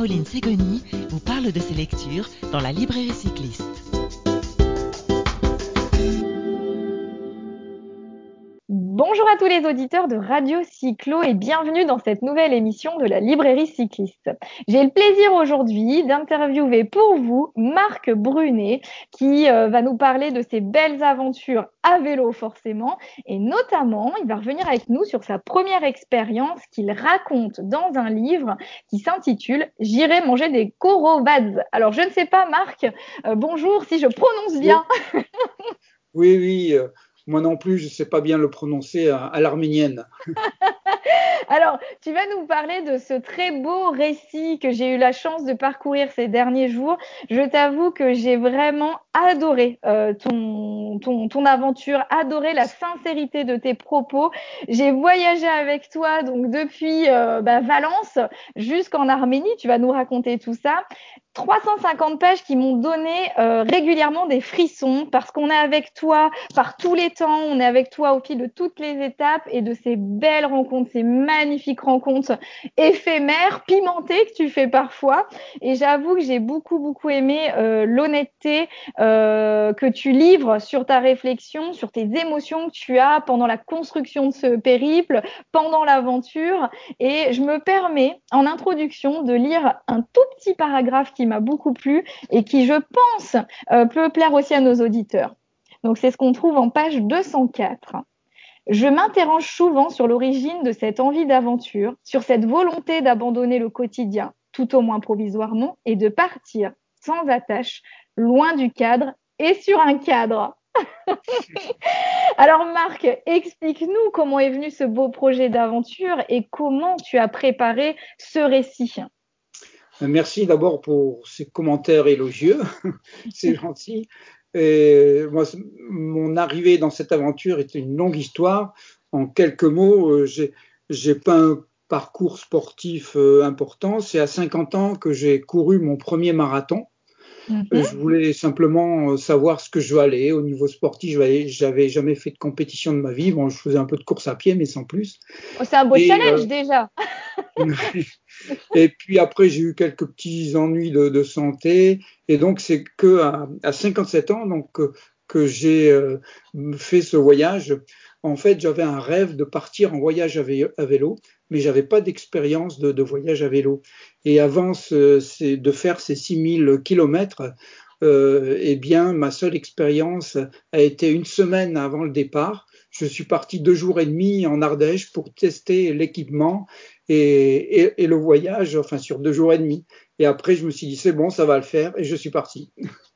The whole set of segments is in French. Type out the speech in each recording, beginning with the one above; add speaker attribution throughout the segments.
Speaker 1: Caroline Ségoni vous parle de ses lectures dans la librairie cycliste.
Speaker 2: Bonjour à tous les auditeurs de Radio Cyclo et bienvenue dans cette nouvelle émission de la librairie cycliste. J'ai le plaisir aujourd'hui d'interviewer pour vous Marc Brunet qui euh, va nous parler de ses belles aventures à vélo forcément et notamment il va revenir avec nous sur sa première expérience qu'il raconte dans un livre qui s'intitule J'irai manger des Korovads. Alors je ne sais pas Marc, euh, bonjour si je prononce bien.
Speaker 3: Oui, oui. Euh, moi non plus, je ne sais pas bien le prononcer à, l'arménienne.
Speaker 2: Alors, tu vas nous parler de ce très beau récit que j'ai eu la chance de parcourir ces derniers jours. Je t'avoue que j'ai vraiment adoré euh, ton, ton, ton, aventure, adoré la sincérité de tes propos. J'ai voyagé avec toi donc depuis euh, bah, Valence jusqu'en Arménie. Tu vas nous raconter tout ça. 350 pages qui m'ont donné euh, régulièrement des frissons parce qu'on est avec toi par tous les temps, on est avec toi au fil de toutes les étapes et de ces belles rencontres, ces magnifiques rencontres éphémères, pimentées que tu fais parfois. Et j'avoue que j'ai beaucoup, beaucoup aimé euh, l'honnêteté euh, que tu livres sur ta réflexion, sur tes émotions que tu as pendant la construction de ce périple, pendant l'aventure. Et je me permets en introduction de lire un tout petit paragraphe qui m'a beaucoup plu et qui, je pense, euh, peut plaire aussi à nos auditeurs. Donc, c'est ce qu'on trouve en page 204. Je m'interroge souvent sur l'origine de cette envie d'aventure, sur cette volonté d'abandonner le quotidien, tout au moins provisoirement, et de partir sans attache, loin du cadre et sur un cadre. Alors Marc, explique-nous comment est venu ce beau projet d'aventure et comment tu as préparé ce récit.
Speaker 3: Merci d'abord pour ces commentaires élogieux, c'est gentil. Moi, mon arrivée dans cette aventure est une longue histoire. En quelques mots, euh, j'ai pas un parcours sportif euh, important. C'est à 50 ans que j'ai couru mon premier marathon. Mhm. Je voulais simplement euh, savoir ce que je veux aller au niveau sportif. Je n'avais jamais fait de compétition de ma vie. Bon, je faisais un peu de course à pied, mais sans plus.
Speaker 2: Oh, c'est un beau challenge déjà.
Speaker 3: et puis après, j'ai eu quelques petits ennuis de, santé. Et donc, c'est que à, 57 ans donc, que, j'ai euh, fait ce voyage. En fait, j'avais un rêve de partir en voyage à, vélo, mais j'avais pas d'expérience de, voyage à vélo. Et avant de faire ces 6000 kilomètres, euh, eh bien, ma seule expérience a été une semaine avant le départ. Je suis parti deux jours et demi en Ardèche pour tester l'équipement et, le voyage, enfin sur deux jours et demi. Et après, je me suis dit, c'est bon, ça va le faire, et je suis parti.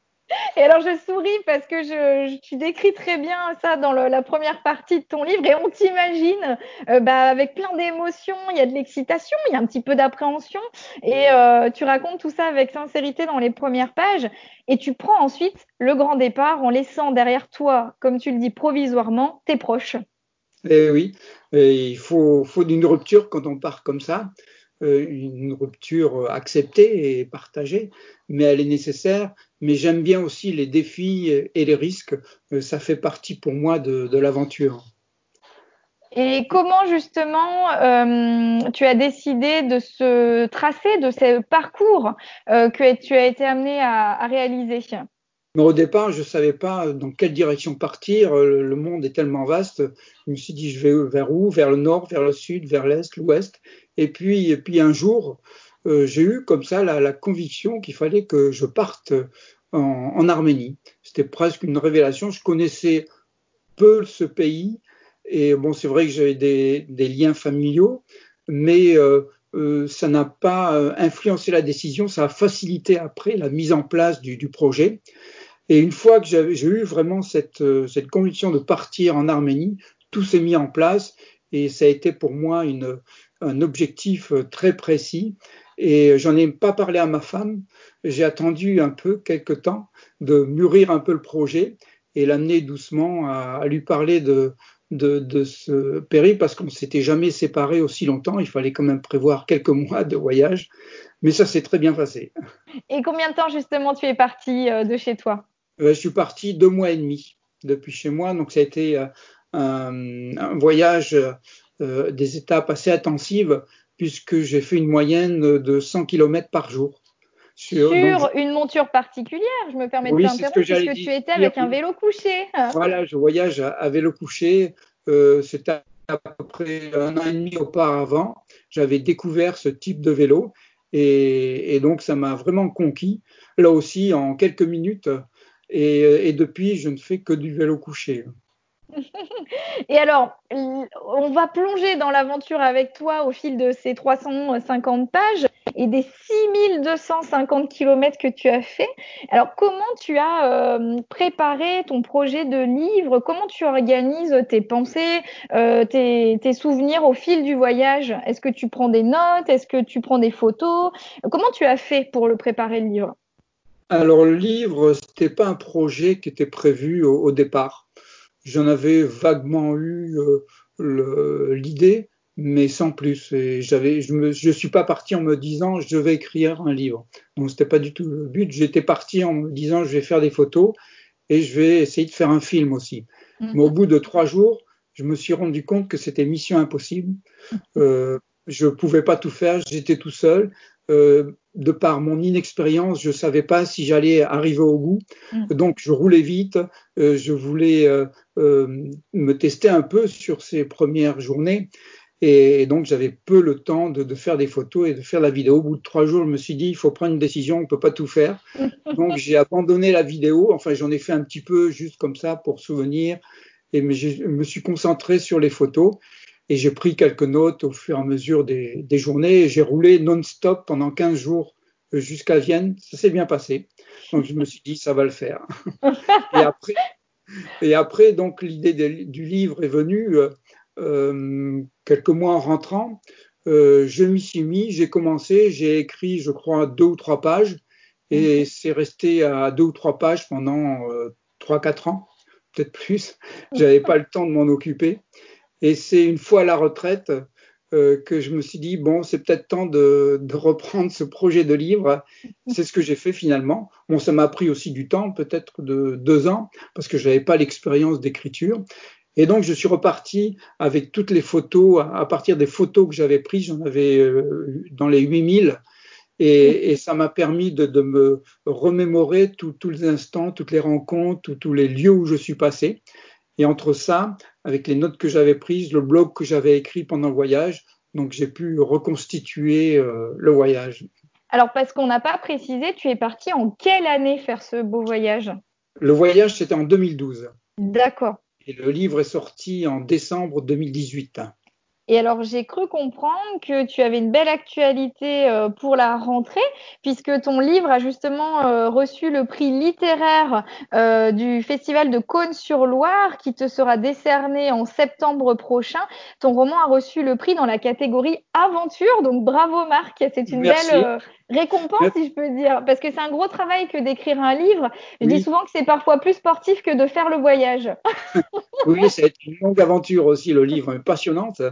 Speaker 2: Et alors, je souris parce que tu décris très bien ça dans la première partie de ton livre et on t'imagine euh, bah, avec plein d'émotions. Il y a de l'excitation, il y a un petit peu d'appréhension et euh, tu racontes tout ça avec sincérité dans les premières pages et tu prends ensuite le grand départ en laissant derrière toi, comme tu le dis provisoirement, tes proches.
Speaker 3: Eh oui, il faut, faut une rupture quand on part comme ça, euh, une rupture acceptée et partagée, mais elle est nécessaire. Mais j'aime bien aussi les défis et les risques. Euh, ça fait partie pour moi de, l'aventure.
Speaker 2: Et comment justement euh, tu as décidé de ce tracé, de ce parcours que tu as été amené à réaliser?
Speaker 3: Mais au départ, je ne savais pas dans quelle direction partir. Le monde est tellement vaste. Je me suis dit, je vais vers où? Vers le nord, vers le sud, vers l'est, l'ouest. Et puis, et puis un jour, euh, j'ai eu comme ça la, la conviction qu'il fallait que je parte en, Arménie. C'était presque une révélation. Je connaissais peu ce pays. Et bon, c'est vrai que j'avais des, liens familiaux, mais euh, euh, ça n'a pas euh, influencé la décision, ça a facilité après la mise en place du, projet. Et une fois que j'ai eu vraiment cette, conviction de partir en Arménie, tout s'est mis en place et ça a été pour moi un objectif très précis. Et j'en ai pas parlé à ma femme. J'ai attendu un peu, quelques temps, de mûrir un peu le projet et l'amener doucement à, à, lui parler de, de, de ce périple parce qu'on ne s'était jamais séparés aussi longtemps. Il fallait quand même prévoir quelques mois de voyage. Mais ça s'est très bien passé.
Speaker 2: Et combien de temps justement tu es parti euh, de chez toi?
Speaker 3: Euh, je suis parti deux mois et demi depuis chez moi, donc ça a été euh, un, voyage des étapes assez intensives puisque j'ai fait une moyenne de 100 km par jour.
Speaker 2: Sur, une monture particulière, je me permets de t'interrompre, puisque tu étais avec un vélo couché.
Speaker 3: Voilà, je voyage à, vélo couché. Euh, C'était à peu près un an et demi auparavant. J'avais découvert ce type de vélo et, et donc ça m'a vraiment conquis. Là aussi, en quelques minutes. Et, et depuis, je ne fais que du vélo couché.
Speaker 2: Et alors, on va plonger dans l'aventure avec toi au fil de ces 350 pages et des 6250 km que tu as fait. Alors, comment tu as euh, préparé ton projet de livre? Comment tu organises tes pensées, euh, tes, souvenirs au fil du voyage? Est-ce que tu prends des notes? Est-ce que tu prends des photos? Comment tu as fait pour le préparer le livre?
Speaker 3: Alors le livre, c'était pas un projet qui était prévu au départ j'en avais vaguement eu euh, l'idée, mais sans plus. Et j'avais, je ne je suis pas parti en me disant je vais écrire un livre. Donc c'était pas du tout le but. J'étais parti en me disant je vais faire des photos et je vais essayer de faire un film aussi. Mm-hmm. Mais au bout de trois jours, je me suis rendu compte que c'était mission impossible. Euh, je pouvais pas tout faire, j'étais tout seul. Euh, de par mon inexpérience, je savais pas si j'allais arriver au bout. Mm. Donc, je roulais vite. Euh, je voulais euh, euh, me tester un peu sur ces premières journées. Et donc, j'avais peu le temps de, de, faire des photos et de faire la vidéo. Au bout de trois jours, je me suis dit, il faut prendre une décision, on peut pas tout faire. Donc, j'ai abandonné la vidéo. Enfin, j'en ai fait un petit peu juste comme ça pour souvenir. Et je me suis concentré sur les photos. Et j'ai pris quelques notes au fur et à mesure des, des journées. J'ai roulé non-stop pendant 15 jours jusqu'à Vienne. Ça s'est bien passé. Donc, je me suis dit, ça va le faire. et après, et après donc, l'idée du livre est venue euh, euh, quelques mois en rentrant. Euh, je m'y suis mis, j'ai commencé, j'ai écrit, je crois, deux ou trois pages. Et mhm. c'est resté à deux ou trois pages pendant euh, trois, quatre ans, peut-être plus. J'avais pas le temps de m'en occuper. Et c'est une fois à la retraite euh, que je me suis dit, bon, c'est peut-être temps de, reprendre ce projet de livre. C'est ce que j'ai fait finalement. Bon, ça m'a pris aussi du temps, peut-être de deux ans, parce que je n'avais pas l'expérience d'écriture. Et donc, je suis reparti avec toutes les photos, à partir des photos que j'avais prises, j'en avais euh, dans les 8000, et, et ça m'a permis de, de, me remémorer tous les instants, toutes les rencontres, tous les lieux où je suis passé. Et entre ça, avec les notes que j'avais prises, le blog que j'avais écrit pendant le voyage, donc j'ai pu reconstituer euh, le voyage.
Speaker 2: Alors parce qu'on n'a pas précisé, tu es parti en quelle année faire ce beau voyage?
Speaker 3: Le voyage, c'était en 2012.
Speaker 2: D'accord.
Speaker 3: Et le livre est sorti en décembre 2018.
Speaker 2: Et alors, j'ai cru comprendre que tu avais une belle actualité euh, pour la rentrée, puisque ton livre a justement euh, reçu le prix littéraire euh, du Festival de Cône-sur-Loire, qui te sera décerné en septembre prochain. Ton roman a reçu le prix dans la catégorie aventure, donc bravo Marc, c'est une belle récompense, si je peux dire, parce que c'est un gros travail que d'écrire un livre. Je dis souvent que c'est parfois plus sportif que de faire le voyage.
Speaker 3: oui, c'est une longue aventure aussi, le livre, passionnante.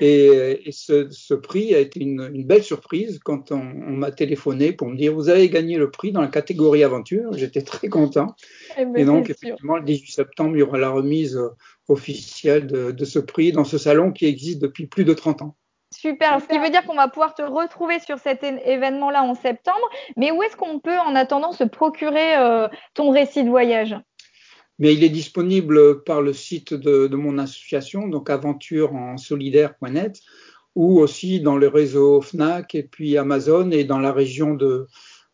Speaker 3: Et, et ce, ce, prix a été une, une belle surprise quand on, on m'a téléphoné pour me dire vous avez gagné le prix dans la catégorie aventure. J'étais très content. Eh ben, et donc, effectivement, le 18 septembre, il y aura la remise officielle de, de ce prix dans ce salon qui existe depuis plus de 30 ans.
Speaker 2: Super, ce qui veut dire qu'on va pouvoir te retrouver sur cet événement-là en septembre. Mais où est-ce qu'on peut, en attendant, se procurer euh, ton récit de voyage?
Speaker 3: Mais il est disponible par le site de, de mon association, donc aventurensolidaire.net, ou aussi dans le réseau FNAC et puis Amazon et dans la région de,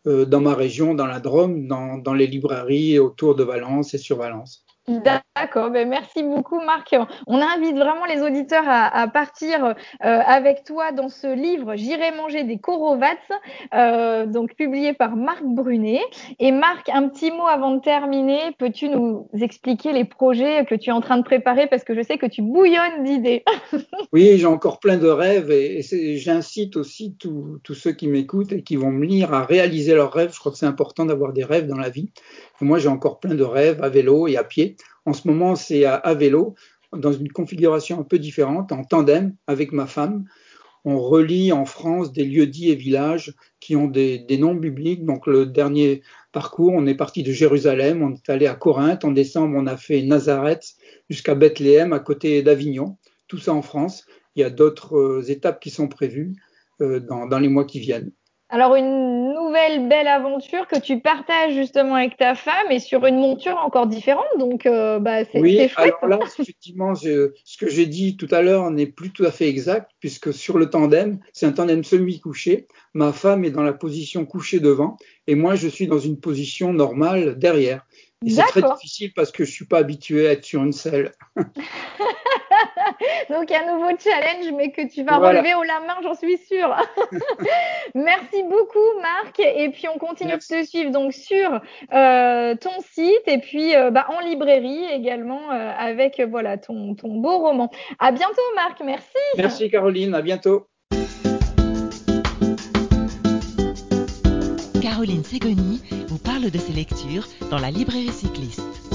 Speaker 3: euh, dans ma région, dans la Drôme, dans, dans les librairies autour de Valence et sur Valence.
Speaker 2: D'accord, ben merci beaucoup Marc. On invite vraiment les auditeurs à, partir euh, avec toi dans ce livre J'irai manger des Korovats, euh, donc publié par Marc Brunet. Et Marc, un petit mot avant de terminer, peux-tu nous expliquer les projets que tu es en train de préparer? Parce que je sais que tu bouillonnes d'idées.
Speaker 3: oui, j'ai encore plein de rêves et j'incite aussi tous ceux qui m'écoutent et qui vont me lire à réaliser leurs rêves. Je crois que c'est important d'avoir des rêves dans la vie. Moi, j'ai encore plein de rêves à vélo et à pied. En ce moment, c'est à, à, dans une configuration un peu différente, en tandem avec ma femme. On relie en France des lieux-dits et villages qui ont des, noms bibliques. Donc, le dernier parcours, on est parti de Jérusalem, on est allé à Corinthe. En décembre, on a fait Nazareth jusqu'à Bethléem, à côté d'Avignon. tout ça en France. Il y a d'autres étapes qui sont prévues dans, dans les mois qui viennent.
Speaker 2: Alors une nouvelle belle aventure que tu partages justement avec ta femme et sur une monture encore différente, donc euh, bah, c'est
Speaker 3: oui,
Speaker 2: chouette.
Speaker 3: alors là, effectivement, ce que j'ai dit tout à l'heure n'est plus tout à fait exact, puisque sur le tandem, c'est un tandem semi-couché. Ma femme est dans la position couchée devant, et moi, je suis dans une position normale derrière. Et c'est très difficile parce que je suis pas habitué à être sur une selle.
Speaker 2: Donc un nouveau challenge, mais que tu vas relever au la main, j'en suis sûre. Merci beaucoup, Marc. Et puis on continue de te suivre donc sur euh, ton site et puis euh, bah, en librairie également euh, avec voilà ton, ton beau roman. À bientôt, Marc. Merci.
Speaker 3: Merci, Caroline. À bientôt.
Speaker 1: Caroline Ségoni vous parle de ses lectures dans la librairie cycliste.